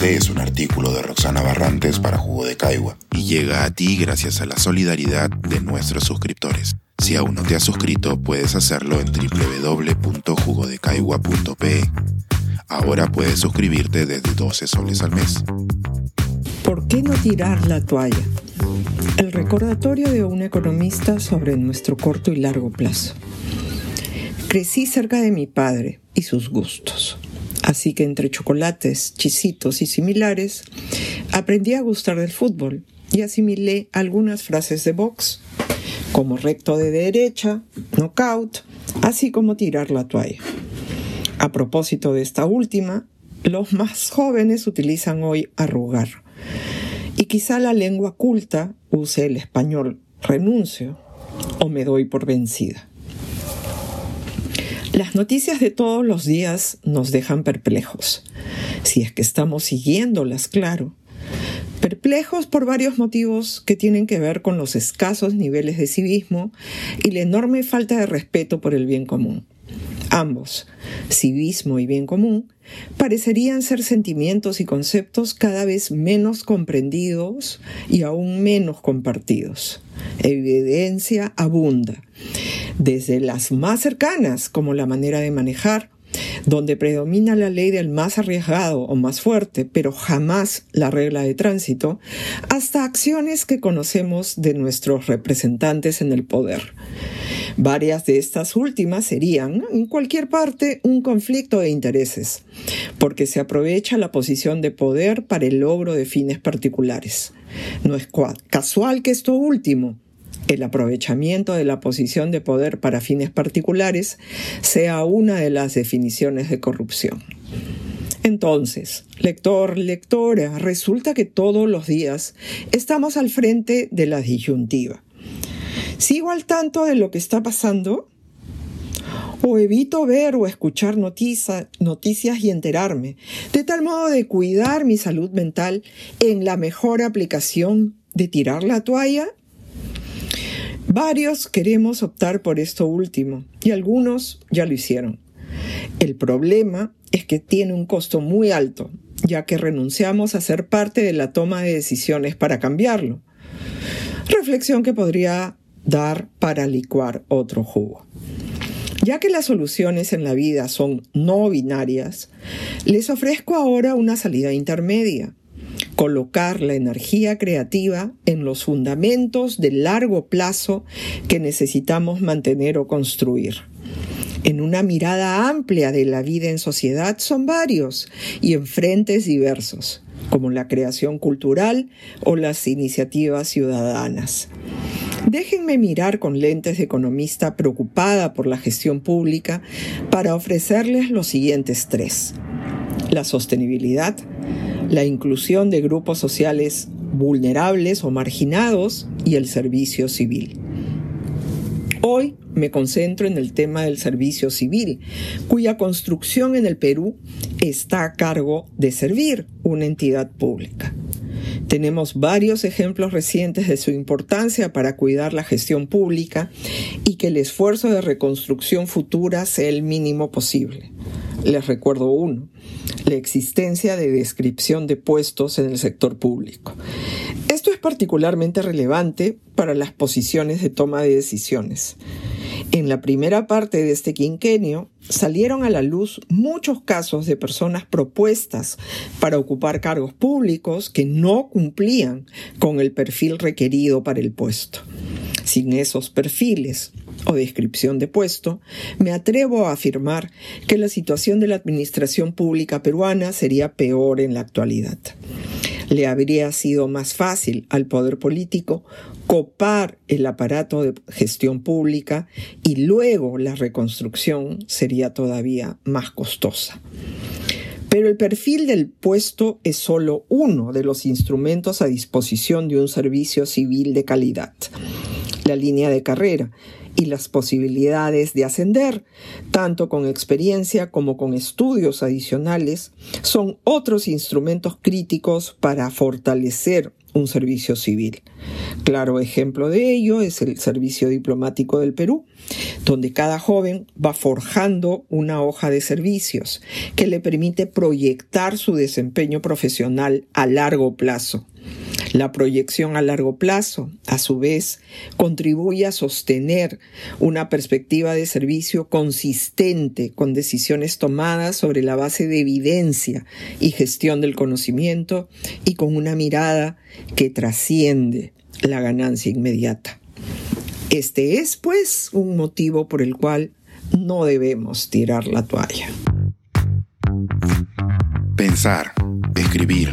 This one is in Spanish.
Este es un artículo de Roxana Barrantes para Jugo de Caigua y llega a ti gracias a la solidaridad de nuestros suscriptores. Si aún no te has suscrito, puedes hacerlo en www.jugodecaigua.pe. Ahora puedes suscribirte desde 12 soles al mes. ¿Por qué no tirar la toalla? El recordatorio de un economista sobre nuestro corto y largo plazo. Crecí cerca de mi padre y sus gustos. Así que entre chocolates, chisitos y similares, aprendí a gustar del fútbol y asimilé algunas frases de box, como recto de derecha, knockout, así como tirar la toalla. A propósito de esta última, los más jóvenes utilizan hoy arrugar. Y quizá la lengua culta use el español renuncio o me doy por vencida. Las noticias de todos los días nos dejan perplejos, si es que estamos siguiéndolas, claro. Perplejos por varios motivos que tienen que ver con los escasos niveles de civismo y la enorme falta de respeto por el bien común. Ambos, civismo y bien común, parecerían ser sentimientos y conceptos cada vez menos comprendidos y aún menos compartidos. Evidencia abunda, desde las más cercanas, como la manera de manejar, donde predomina la ley del más arriesgado o más fuerte, pero jamás la regla de tránsito, hasta acciones que conocemos de nuestros representantes en el poder. Varias de estas últimas serían, en cualquier parte, un conflicto de intereses, porque se aprovecha la posición de poder para el logro de fines particulares. No es casual que esto último, el aprovechamiento de la posición de poder para fines particulares sea una de las definiciones de corrupción. Entonces, lector, lectora, resulta que todos los días estamos al frente de la disyuntiva. ¿Sigo al tanto de lo que está pasando? ¿O evito ver o escuchar noticias y enterarme, de tal modo de cuidar mi salud mental en la mejor aplicación de tirar la toalla? Varios queremos optar por esto último y algunos ya lo hicieron. El problema es que tiene un costo muy alto, ya que renunciamos a ser parte de la toma de decisiones para cambiarlo. Reflexión que podría dar para licuar otro jugo. Ya que las soluciones en la vida son no binarias, les ofrezco ahora una salida intermedia colocar la energía creativa en los fundamentos de largo plazo que necesitamos mantener o construir. En una mirada amplia de la vida en sociedad son varios y en frentes diversos, como la creación cultural o las iniciativas ciudadanas. Déjenme mirar con lentes de economista preocupada por la gestión pública para ofrecerles los siguientes tres. La sostenibilidad, la inclusión de grupos sociales vulnerables o marginados y el servicio civil. Hoy me concentro en el tema del servicio civil, cuya construcción en el Perú está a cargo de servir una entidad pública. Tenemos varios ejemplos recientes de su importancia para cuidar la gestión pública y que el esfuerzo de reconstrucción futura sea el mínimo posible. Les recuerdo uno, la existencia de descripción de puestos en el sector público. Esto es particularmente relevante para las posiciones de toma de decisiones. En la primera parte de este quinquenio salieron a la luz muchos casos de personas propuestas para ocupar cargos públicos que no cumplían con el perfil requerido para el puesto. Sin esos perfiles o descripción de puesto, me atrevo a afirmar que la situación de la administración pública peruana sería peor en la actualidad. Le habría sido más fácil al poder político copar el aparato de gestión pública y luego la reconstrucción sería todavía más costosa. Pero el perfil del puesto es solo uno de los instrumentos a disposición de un servicio civil de calidad, la línea de carrera, y las posibilidades de ascender, tanto con experiencia como con estudios adicionales, son otros instrumentos críticos para fortalecer un servicio civil. Claro ejemplo de ello es el Servicio Diplomático del Perú, donde cada joven va forjando una hoja de servicios que le permite proyectar su desempeño profesional a largo plazo. La proyección a largo plazo, a su vez, contribuye a sostener una perspectiva de servicio consistente con decisiones tomadas sobre la base de evidencia y gestión del conocimiento y con una mirada que trasciende la ganancia inmediata. Este es, pues, un motivo por el cual no debemos tirar la toalla. Pensar, escribir,